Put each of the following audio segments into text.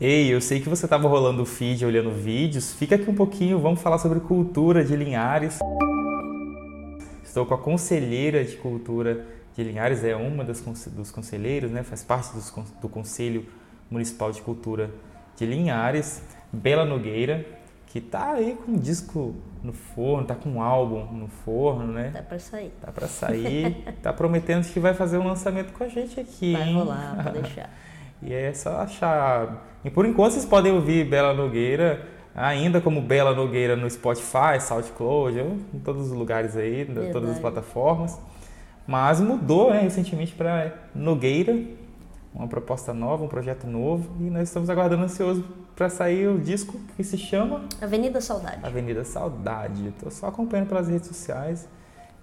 Ei, eu sei que você estava rolando o feed, olhando vídeos. Fica aqui um pouquinho, vamos falar sobre cultura de Linhares. Estou com a conselheira de cultura de Linhares, é uma das, dos conselheiros, né? faz parte dos, do Conselho Municipal de Cultura de Linhares, Bela Nogueira, que tá aí com um disco no forno, tá com um álbum no forno, né? Tá para sair. Tá para sair. tá prometendo que vai fazer um lançamento com a gente aqui, vai hein? rolar, pode deixar. E é só achar. E por enquanto vocês podem ouvir Bela Nogueira ainda como Bela Nogueira no Spotify, SoundCloud, em todos os lugares aí, em todas as plataformas. Mas mudou né, recentemente para Nogueira, uma proposta nova, um projeto novo, e nós estamos aguardando ansioso para sair o disco que se chama Avenida Saudade. Avenida Saudade. Estou só acompanhando pelas redes sociais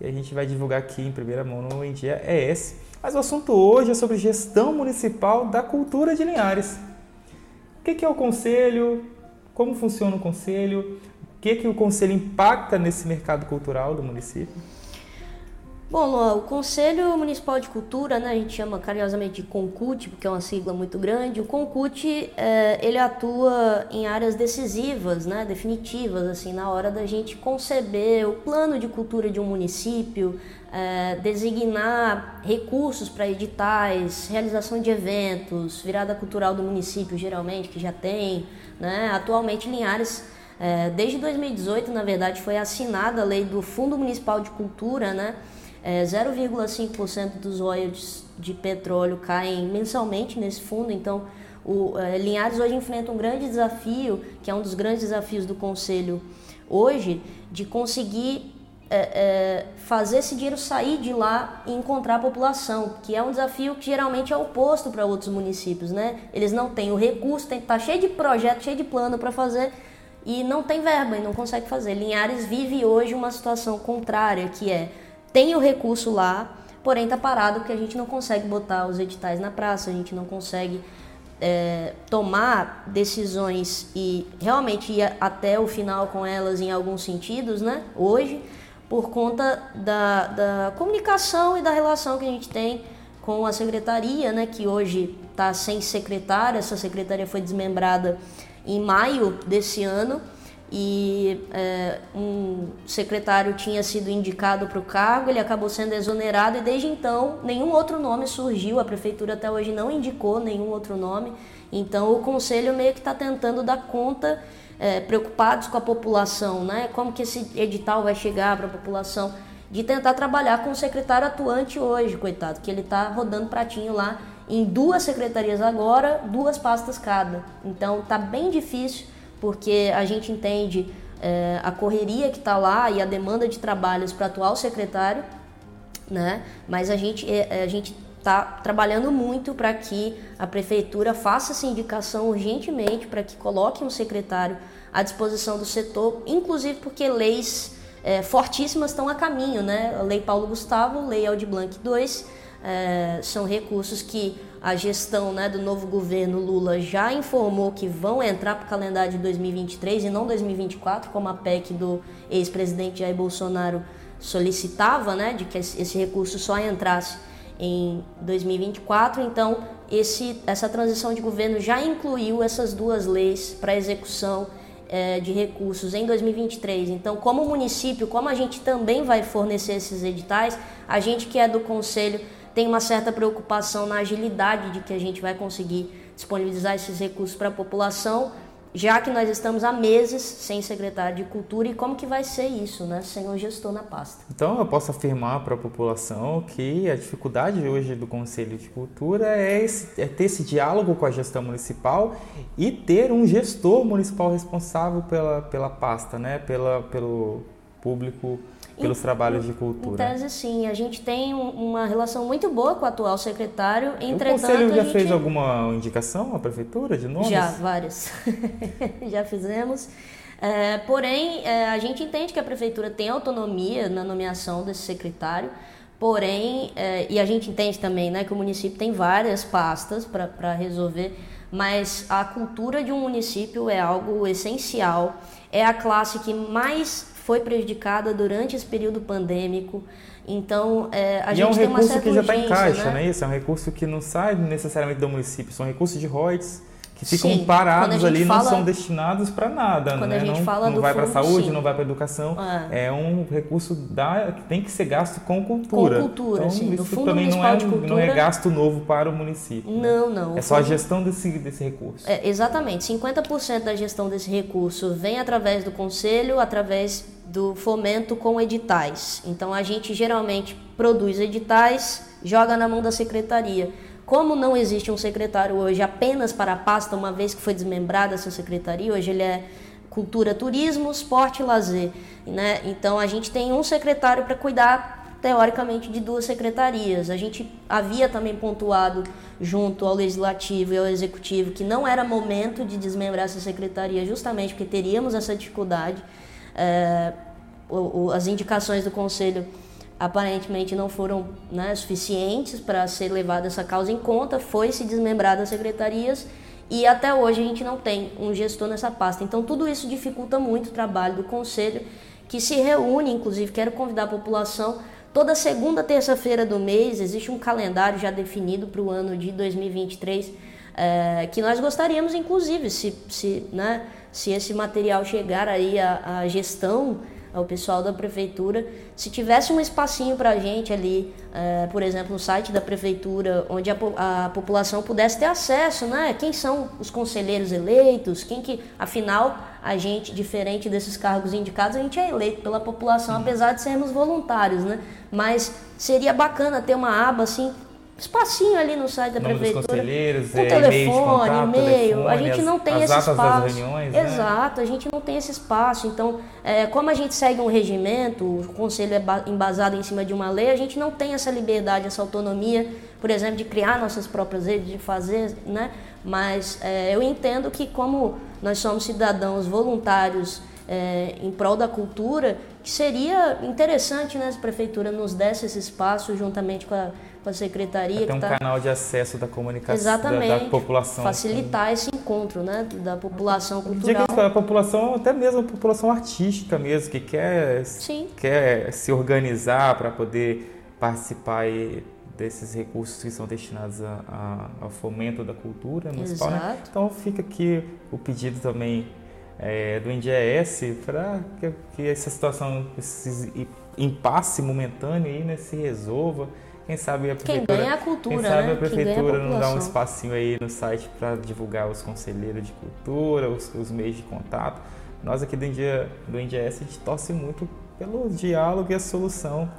e a gente vai divulgar aqui em primeira mão no Em Dia é esse. Mas o assunto hoje é sobre gestão municipal da cultura de Linhares. O que é o conselho? Como funciona o conselho? O que, que o conselho impacta nesse mercado cultural do município? Bom, Luan, o Conselho Municipal de Cultura, né, a gente chama carinhosamente de CONCUT, porque é uma sigla muito grande. O CONCUT, é, ele atua em áreas decisivas, né, definitivas, assim, na hora da gente conceber o plano de cultura de um município, é, designar recursos para editais, realização de eventos, virada cultural do município, geralmente, que já tem. Né? Atualmente, Linhares, é, desde 2018, na verdade, foi assinada a lei do Fundo Municipal de Cultura, né? É, 0,5% dos royalties de petróleo caem mensalmente nesse fundo, então o é, Linhares hoje enfrenta um grande desafio, que é um dos grandes desafios do Conselho hoje, de conseguir é, é, fazer esse dinheiro sair de lá e encontrar a população, que é um desafio que geralmente é oposto para outros municípios, né? Eles não têm o recurso, tem tá cheio de projeto, cheio de plano para fazer e não tem verba e não consegue fazer. Linhares vive hoje uma situação contrária, que é tem o recurso lá, porém está parado porque a gente não consegue botar os editais na praça, a gente não consegue é, tomar decisões e realmente ir até o final com elas em alguns sentidos, né? Hoje por conta da, da comunicação e da relação que a gente tem com a secretaria, né, que hoje está sem secretária. Essa secretaria foi desmembrada em maio desse ano e é, um secretário tinha sido indicado para o cargo, ele acabou sendo exonerado e desde então nenhum outro nome surgiu. A prefeitura até hoje não indicou nenhum outro nome. Então o conselho meio que está tentando dar conta é, preocupados com a população, né? Como que esse edital vai chegar para a população? De tentar trabalhar com o secretário atuante hoje, coitado, que ele está rodando pratinho lá em duas secretarias agora, duas pastas cada. Então tá bem difícil, porque a gente entende é, a correria que está lá e a demanda de trabalhos para atual secretário, né? Mas a gente, é, a gente está trabalhando muito para que a prefeitura faça essa indicação urgentemente para que coloque um secretário à disposição do setor, inclusive porque leis é, fortíssimas estão a caminho, né? A Lei Paulo Gustavo, Lei Aldir Blanc II, é, são recursos que a gestão né, do novo governo Lula já informou que vão entrar para o calendário de 2023 e não 2024, como a PEC do ex-presidente Jair Bolsonaro solicitava, né, de que esse recurso só entrasse em 2024. Então, esse, essa transição de governo já incluiu essas duas leis para execução é, de recursos em 2023. Então, como município, como a gente também vai fornecer esses editais, a gente que é do conselho tem uma certa preocupação na agilidade de que a gente vai conseguir disponibilizar esses recursos para a população já que nós estamos há meses sem secretário de Cultura e como que vai ser isso, né, sem um gestor na pasta. Então eu posso afirmar para a população que a dificuldade hoje do Conselho de Cultura é, esse, é, ter esse diálogo com a gestão municipal e ter um gestor municipal responsável pela, pela pasta, né, pela, pelo público pelos em, trabalhos de cultura. Em tese, sim. A gente tem uma relação muito boa com o atual secretário. Entretanto, o Conselho já gente... fez alguma indicação à Prefeitura de nomes? Já, várias. já fizemos. É, porém, é, a gente entende que a Prefeitura tem autonomia na nomeação desse secretário. Porém, é, e a gente entende também né, que o município tem várias pastas para resolver, mas a cultura de um município é algo essencial. É a classe que mais foi prejudicada durante esse período pandêmico. Então, é, a e gente é um tem uma recurso certa que já está em caixa, né? né? Isso é um recurso que não sai necessariamente do município, são recursos de royalties que ficam sim, parados ali fala, não são destinados para nada, quando né? A gente não, fala não vai para a saúde, sim. não vai para educação. É. é. um recurso da, que tem que ser gasto com cultura. Com cultura, então, sim. Isso também não é, cultura, não é gasto novo para o município. Não, né? não. É só a gestão desse, desse recurso. É, exatamente. 50% da gestão desse recurso vem através do conselho, através do fomento com editais. Então a gente geralmente produz editais, joga na mão da secretaria. Como não existe um secretário hoje apenas para a pasta, uma vez que foi desmembrada essa secretaria, hoje ele é cultura, turismo, esporte e lazer. Né? Então a gente tem um secretário para cuidar, teoricamente, de duas secretarias. A gente havia também pontuado junto ao legislativo e ao executivo que não era momento de desmembrar essa secretaria, justamente porque teríamos essa dificuldade. É, as indicações do conselho aparentemente não foram né, suficientes para ser levada essa causa em conta, foi se desmembrar das secretarias e até hoje a gente não tem um gestor nessa pasta. Então tudo isso dificulta muito o trabalho do conselho, que se reúne, inclusive quero convidar a população toda segunda terça-feira do mês existe um calendário já definido para o ano de 2023 é, que nós gostaríamos, inclusive, se, se, né, se esse material chegar aí à, à gestão ao pessoal da prefeitura, se tivesse um espacinho para a gente ali, é, por exemplo, no site da prefeitura, onde a, a, população pudesse ter acesso, né? Quem são os conselheiros eleitos, quem que, afinal, a gente, diferente desses cargos indicados, a gente é eleito pela população, apesar de sermos voluntários, né? Mas seria bacana ter uma aba assim espacinho ali no site da Nome prefeitura. Dos conselheiros, é, telefone, e-mail. A gente as, não tem esse espaço. Reuniões, né? Exato, a gente não tem esse espaço. Então, é, como a gente segue um regimento, o conselho é embasado em cima de uma lei, a gente não tem essa liberdade, essa autonomia, por exemplo, de criar nossas próprias redes, de fazer, né? Mas é, eu entendo que como nós somos cidadãos voluntários é, em prol da cultura, que seria interessante né, se a prefeitura nos desse esse espaço juntamente com a com a secretaria. Tem um tá... canal de acesso da comunicação Exatamente, da, da população. Facilitar com... esse encontro, né, da população cultural. Que a população, até mesmo a população artística mesmo, que quer, Sim. quer se organizar para poder participar desses recursos que são destinados a, a, ao fomento da cultura municipal. Né? Então fica aqui o pedido também é, do INDES para que, que, essa situação, esse impasse momentâneo aí, né, se resolva quem sabe a prefeitura, quem ganha a cultura, quem sabe né? a prefeitura não dá um espacinho aí no site para divulgar os conselheiros de cultura, os, os, meios de contato. Nós aqui do, India, do INDS a gente torce muito pelo diálogo e a solução.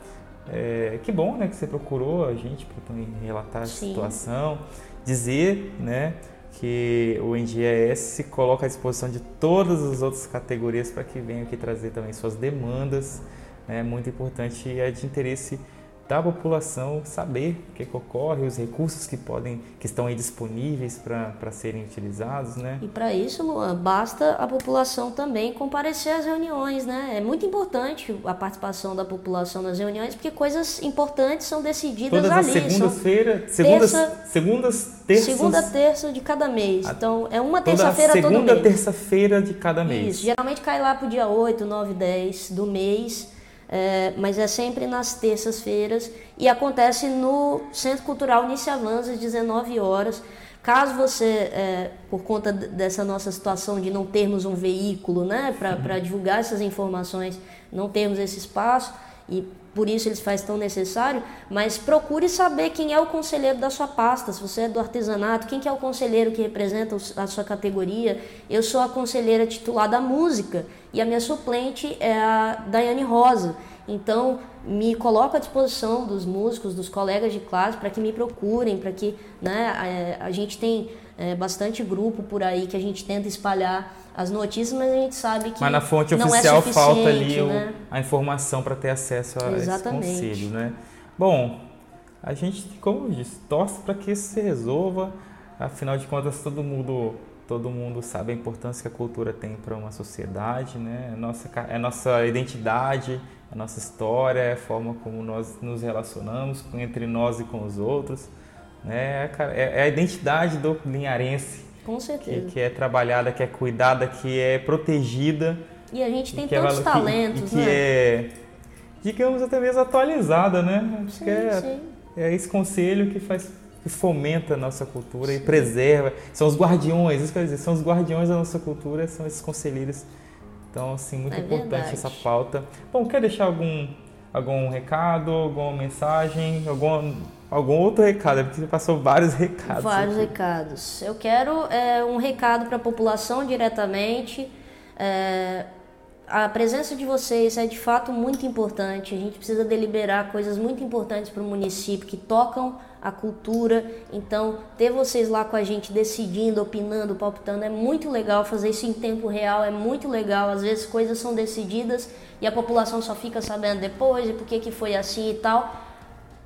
É, que bom, né, que você procurou a gente para também relatar Sim. a situação, dizer, né, que o NGES se coloca à disposição de todas as outras categorias para que venham aqui trazer também suas demandas, é né, muito importante e é de interesse da população saber o que, que, ocorre, os recursos que podem, que estão aí disponíveis para serem utilizados, né? E para isso, Luan, basta a população também comparecer às reuniões, né? É muito importante a participação da população nas reuniões, porque coisas importantes são decididas Todas ali. Todas as segundas-feiras, segundas, terça, segundas, terças... Segunda, terça de cada mês. Então, é uma terça-feira todo mês. Segunda, terça-feira de cada mês. Isso, geralmente cai lá pro dia 8, 9, 10 do mês é, mas é sempre nas terças-feiras e acontece no Centro Cultural Niciavans às 19 horas. Caso você, é, por conta dessa nossa situação de não termos um veículo né, para divulgar essas informações, não termos esse espaço, e por isso eles faz tão necessário, mas procure saber quem é o conselheiro da sua pasta, se você é do artesanato, quem que é o conselheiro que representa a sua categoria. Eu sou a conselheira titular da música e a minha suplente é a Daiane Rosa. Então, me coloco à disposição dos músicos, dos colegas de classe, para que me procurem, para que né, a, a gente tem é, bastante grupo por aí que a gente tenta espalhar as notícias, mas a gente sabe que. Mas na fonte não é oficial é falta ali né? o, a informação para ter acesso a Exatamente. esse conselho, né? Bom, a gente, como eu disse, torce para que isso se resolva. Afinal de contas, todo mundo todo mundo sabe a importância que a cultura tem para uma sociedade, né? É nossa, é nossa identidade, a nossa história, é a forma como nós nos relacionamos entre nós e com os outros. Né? É, é a identidade do linharense. Com certeza. Que, que, é trabalhada, que é cuidada, que é protegida. E a gente tem tantos é, talentos, que, né? Que é, digamos, até mesmo atualizada, né? Sim, é, sim. é esse conselho que faz que fomenta a nossa cultura Sim. e preserva. São os guardiões, isso quer dizer, são os guardiões da nossa cultura, são esses conselheiros. Então, assim, muito é importante verdade. essa pauta. Bom, quer deixar algum, algum recado, alguma mensagem, algum, algum outro recado? É porque você passou vários recados. Vários aqui. recados. Eu quero é, um recado para a população diretamente. É, a presença de vocês é de fato muito importante. A gente precisa deliberar coisas muito importantes para o município que tocam a cultura. Então, ter vocês lá com a gente decidindo, opinando, palpitando é muito legal. Fazer isso em tempo real é muito legal. Às vezes coisas são decididas e a população só fica sabendo depois e por que, que foi assim e tal.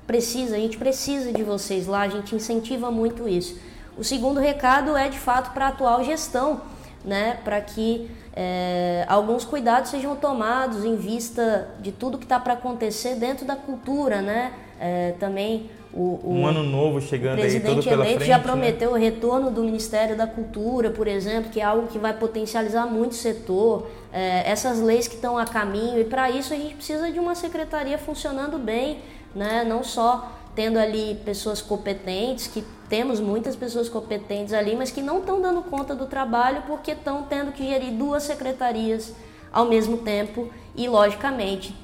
Precisa, a gente precisa de vocês lá, a gente incentiva muito isso. O segundo recado é de fato para a atual gestão, né? Para que é, alguns cuidados sejam tomados em vista de tudo que está para acontecer dentro da cultura, né? É, também o, o, um ano novo chegando aí todo eleito frente, já né? prometeu né? o retorno do Ministério da Cultura, por exemplo, que é algo que vai potencializar muito o setor. É, essas leis que estão a caminho e para isso a gente precisa de uma secretaria funcionando bem, né? Não só tendo ali pessoas competentes, que temos muitas pessoas competentes ali, mas que não estão dando conta do trabalho porque estão tendo que gerir duas secretarias ao mesmo tempo e, logicamente,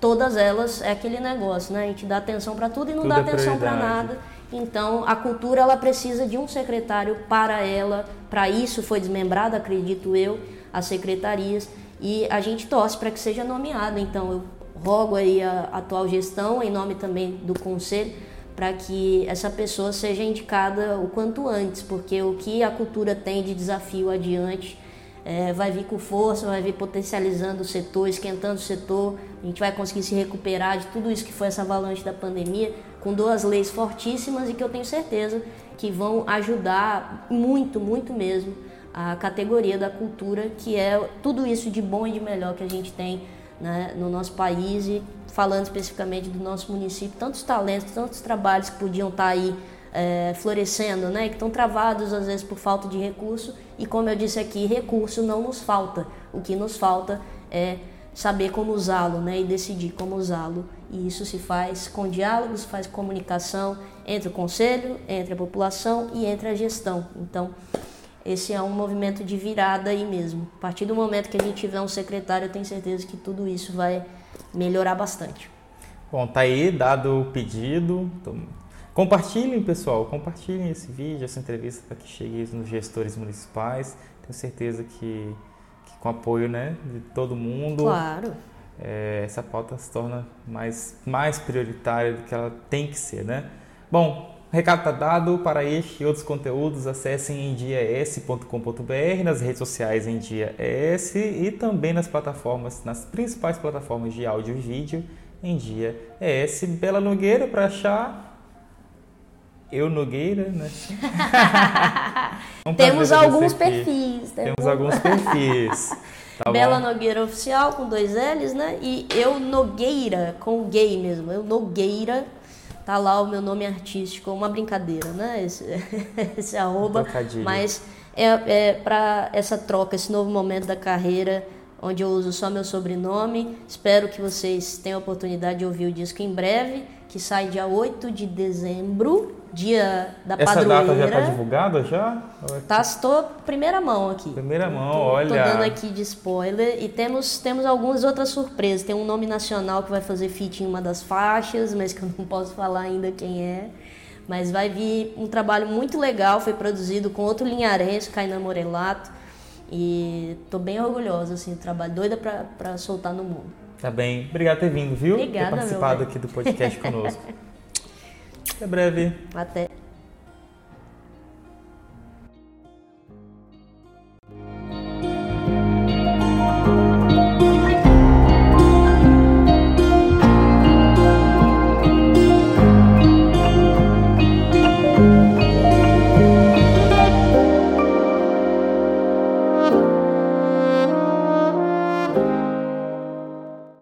todas elas é aquele negócio, né? A gente dá atenção para tudo e não tudo dá é atenção para nada. Então, a cultura ela precisa de um secretário para ela. Para isso foi desmembrada, acredito eu, as secretarias e a gente torce para que seja nomeado. Então, eu rogo aí a atual gestão, em nome também do conselho, para que essa pessoa seja indicada o quanto antes, porque o que a cultura tem de desafio adiante é, vai vir com força, vai vir potencializando o setor, esquentando o setor, a gente vai conseguir se recuperar de tudo isso que foi essa avalanche da pandemia, com duas leis fortíssimas e que eu tenho certeza que vão ajudar muito, muito mesmo a categoria da cultura, que é tudo isso de bom e de melhor que a gente tem né, no nosso país e falando especificamente do nosso município, tantos talentos, tantos trabalhos que podiam estar aí é, florescendo, né, que estão travados às vezes por falta de recurso e como eu disse aqui, recurso não nos falta, o que nos falta é saber como usá-lo, né, e decidir como usá-lo. E isso se faz com diálogo, se faz comunicação entre o conselho, entre a população e entre a gestão. Então, esse é um movimento de virada aí mesmo. A partir do momento que a gente tiver um secretário, eu tenho certeza que tudo isso vai melhorar bastante. Bom, tá aí dado o pedido. Então, compartilhem, pessoal, compartilhem esse vídeo, essa entrevista para que chegue nos gestores municipais. Tenho certeza que, que com apoio né, de todo mundo. Claro. É, essa pauta se torna mais, mais prioritária do que ela tem que ser, né? Bom, recado está dado. Para este e outros conteúdos, acessem endiaes.com.br, nas redes sociais em Dia ES e também nas plataformas, nas principais plataformas de áudio e vídeo em Dia ES. Bela Nogueira para achar. Eu Nogueira, né? temos alguns perfis. Temos, temos alguns perfis. Tá Bela bom. Nogueira Oficial com dois L's, né? E eu Nogueira com gay mesmo. Eu Nogueira tá lá o meu nome artístico, uma brincadeira, né? Esse, esse arroba. Mas é, é para essa troca, esse novo momento da carreira, onde eu uso só meu sobrenome. Espero que vocês tenham a oportunidade de ouvir o disco em breve, que sai dia 8 de dezembro dia da Essa padroeira. Essa data já está divulgada já? Tá, estou primeira mão aqui. Primeira mão, tô, olha. Estou dando aqui de spoiler e temos temos algumas outras surpresas. Tem um nome nacional que vai fazer feat em uma das faixas, mas que eu não posso falar ainda quem é. Mas vai vir um trabalho muito legal, foi produzido com outro linharense, Kainan Morelato. E tô bem orgulhosa, assim, do trabalho, doida para soltar no mundo. Tá bem. Obrigado por ter vindo, viu? Obrigada, ter participado aqui do podcast conosco. Até breve. Até.